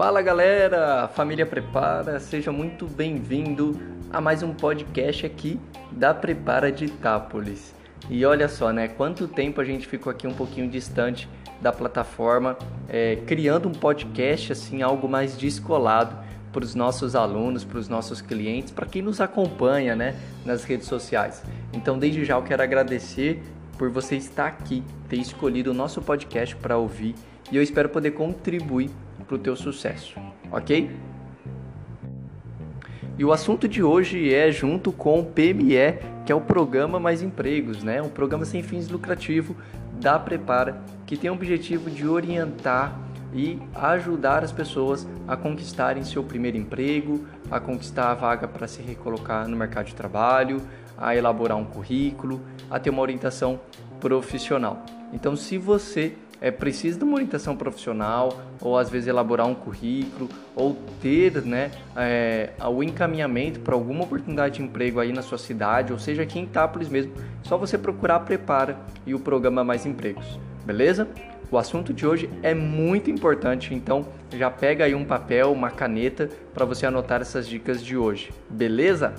Fala galera, família Prepara, seja muito bem-vindo a mais um podcast aqui da Prepara de Itápolis. E olha só, né? Quanto tempo a gente ficou aqui um pouquinho distante da plataforma, é, criando um podcast assim, algo mais descolado para os nossos alunos, para os nossos clientes, para quem nos acompanha, né, nas redes sociais. Então, desde já eu quero agradecer por você estar aqui, ter escolhido o nosso podcast para ouvir e eu espero poder contribuir para o teu sucesso, ok? E o assunto de hoje é junto com o PME, que é o Programa Mais Empregos, né? Um programa sem fins lucrativos da Prepara, que tem o objetivo de orientar e ajudar as pessoas a conquistarem seu primeiro emprego, a conquistar a vaga para se recolocar no mercado de trabalho, a elaborar um currículo, a ter uma orientação profissional. Então, se você é, precisa de uma orientação profissional, ou às vezes elaborar um currículo, ou ter né, é, o encaminhamento para alguma oportunidade de emprego aí na sua cidade, ou seja, aqui em Itápolis mesmo, só você procurar Prepara e o programa Mais Empregos, beleza? O assunto de hoje é muito importante, então já pega aí um papel, uma caneta para você anotar essas dicas de hoje, beleza?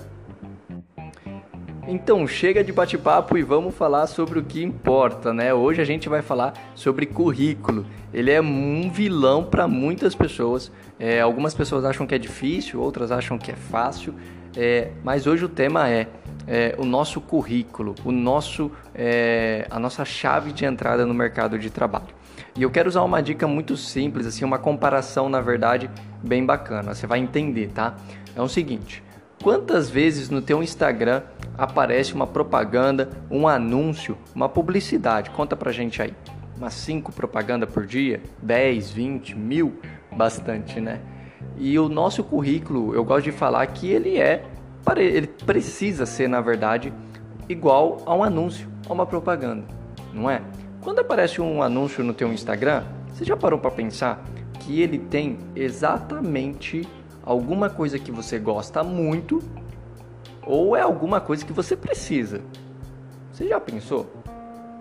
Então, chega de bate-papo e vamos falar sobre o que importa, né? Hoje a gente vai falar sobre currículo. Ele é um vilão para muitas pessoas. É, algumas pessoas acham que é difícil, outras acham que é fácil. É, mas hoje o tema é, é, o nosso currículo, o nosso, é, a nossa chave de entrada no mercado de trabalho. E eu quero usar uma dica muito simples, assim, uma comparação, na verdade, bem bacana. Você vai entender, tá? É o seguinte: quantas vezes no teu Instagram aparece uma propaganda, um anúncio, uma publicidade. Conta pra gente aí. Umas 5 propagandas por dia? 10, 20, mil? Bastante, né? E o nosso currículo, eu gosto de falar que ele é, ele precisa ser, na verdade, igual a um anúncio, a uma propaganda, não é? Quando aparece um anúncio no teu Instagram, você já parou para pensar que ele tem exatamente alguma coisa que você gosta muito ou é alguma coisa que você precisa. Você já pensou?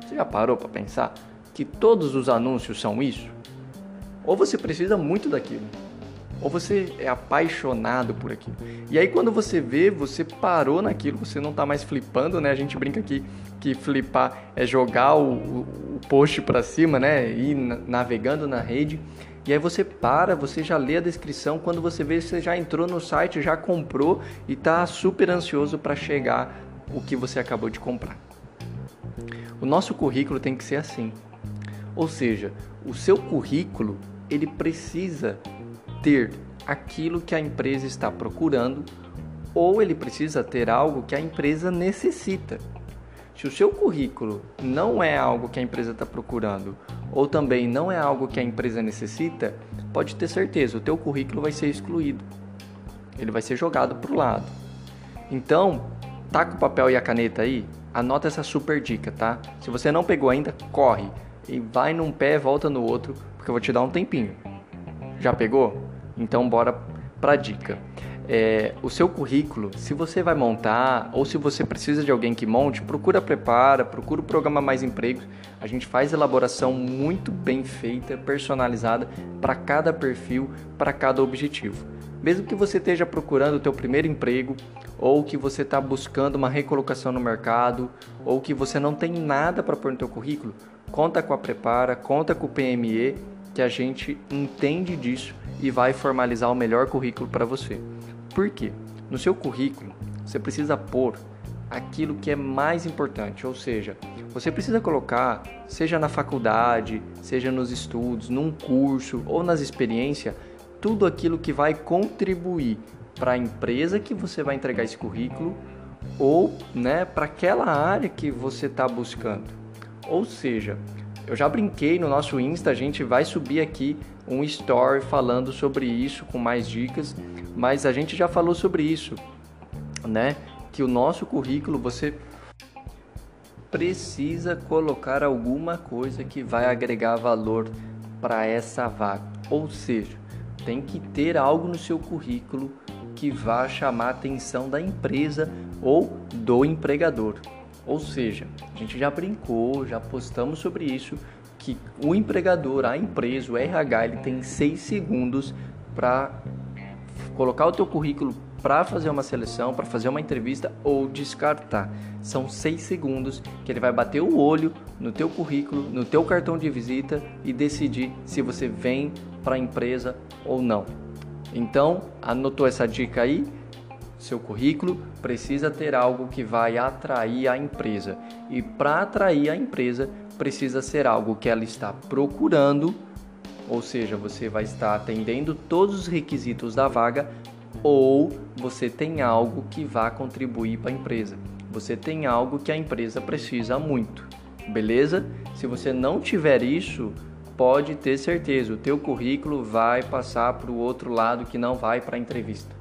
Você já parou para pensar que todos os anúncios são isso? Ou você precisa muito daquilo, ou você é apaixonado por aquilo. E aí quando você vê, você parou naquilo, você não está mais flipando, né? A gente brinca aqui que flipar é jogar o, o post para cima, né? Ir navegando na rede. E aí você para, você já lê a descrição, quando você vê, você já entrou no site, já comprou e está super ansioso para chegar o que você acabou de comprar. O nosso currículo tem que ser assim. Ou seja, o seu currículo, ele precisa ter aquilo que a empresa está procurando ou ele precisa ter algo que a empresa necessita. Se o seu currículo não é algo que a empresa está procurando ou também não é algo que a empresa necessita, pode ter certeza, o teu currículo vai ser excluído. Ele vai ser jogado para o lado. Então, tá com o papel e a caneta aí, anota essa super dica, tá? Se você não pegou ainda, corre e vai num pé, volta no outro, porque eu vou te dar um tempinho. Já pegou? Então bora para a dica é, o seu currículo, se você vai montar ou se você precisa de alguém que monte, procura prepara, procura o programa Mais Empregos. A gente faz elaboração muito bem feita, personalizada para cada perfil, para cada objetivo. Mesmo que você esteja procurando o teu primeiro emprego, ou que você está buscando uma recolocação no mercado, ou que você não tem nada para pôr no teu currículo, conta com a Prepara, conta com o PME, que a gente entende disso e vai formalizar o melhor currículo para você. Por quê? No seu currículo, você precisa pôr aquilo que é mais importante, ou seja, você precisa colocar, seja na faculdade, seja nos estudos, num curso ou nas experiências, tudo aquilo que vai contribuir para a empresa que você vai entregar esse currículo ou né, para aquela área que você está buscando. Ou seja, eu já brinquei no nosso Insta, a gente vai subir aqui um story falando sobre isso com mais dicas, mas a gente já falou sobre isso, né? Que o nosso currículo você precisa colocar alguma coisa que vai agregar valor para essa vaga. Ou seja, tem que ter algo no seu currículo que vá chamar a atenção da empresa ou do empregador. Ou seja, a gente já brincou, já postamos sobre isso, que o empregador, a empresa, o RH, ele tem seis segundos para colocar o teu currículo para fazer uma seleção, para fazer uma entrevista ou descartar. São seis segundos que ele vai bater o olho no teu currículo, no teu cartão de visita e decidir se você vem para a empresa ou não. Então, anotou essa dica aí? Seu currículo precisa ter algo que vai atrair a empresa. E para atrair a empresa, precisa ser algo que ela está procurando, ou seja, você vai estar atendendo todos os requisitos da vaga, ou você tem algo que vá contribuir para a empresa. Você tem algo que a empresa precisa muito. Beleza? Se você não tiver isso, pode ter certeza, o teu currículo vai passar para o outro lado que não vai para a entrevista.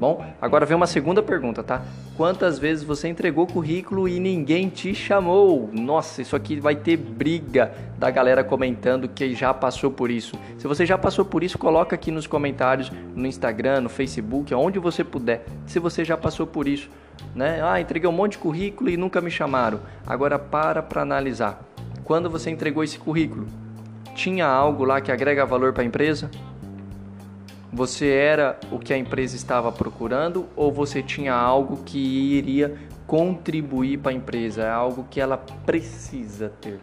Bom? Agora vem uma segunda pergunta, tá? Quantas vezes você entregou currículo e ninguém te chamou? Nossa, isso aqui vai ter briga da galera comentando que já passou por isso. Se você já passou por isso, coloca aqui nos comentários, no Instagram, no Facebook, onde você puder. Se você já passou por isso, né? Ah, entreguei um monte de currículo e nunca me chamaram. Agora para para analisar. Quando você entregou esse currículo, tinha algo lá que agrega valor para a empresa? Você era o que a empresa estava procurando ou você tinha algo que iria contribuir para a empresa, é algo que ela precisa ter?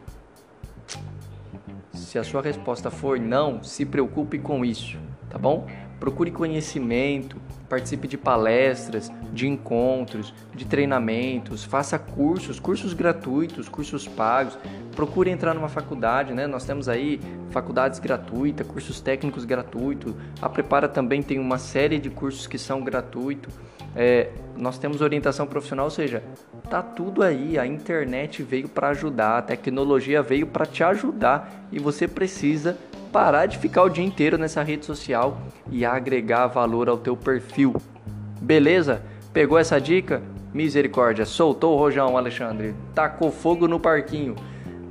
Se a sua resposta for não, se preocupe com isso, tá bom? Procure conhecimento, participe de palestras, de encontros, de treinamentos, faça cursos, cursos gratuitos, cursos pagos. Procure entrar numa faculdade, né? Nós temos aí faculdades gratuitas, cursos técnicos gratuitos. A Prepara também tem uma série de cursos que são gratuitos. É, nós temos orientação profissional, ou seja, tá tudo aí. A internet veio para ajudar, a tecnologia veio para te ajudar e você precisa parar de ficar o dia inteiro nessa rede social e agregar valor ao teu perfil. Beleza? Pegou essa dica? Misericórdia, soltou o rojão, Alexandre, tacou fogo no parquinho.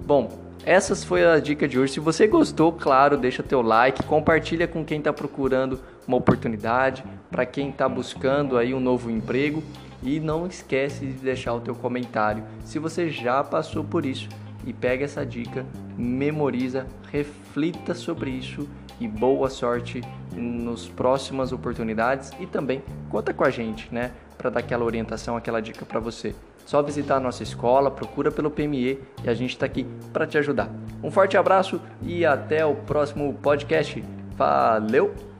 Bom, essas foi a dica de hoje. Se você gostou, claro, deixa teu like, compartilha com quem está procurando uma oportunidade, para quem está buscando aí um novo emprego. E não esquece de deixar o teu comentário se você já passou por isso. E pega essa dica, memoriza, reflita sobre isso e boa sorte nos próximas oportunidades. E também conta com a gente, né, para dar aquela orientação, aquela dica para você. Só visitar a nossa escola, procura pelo PME e a gente está aqui para te ajudar. Um forte abraço e até o próximo podcast. Valeu!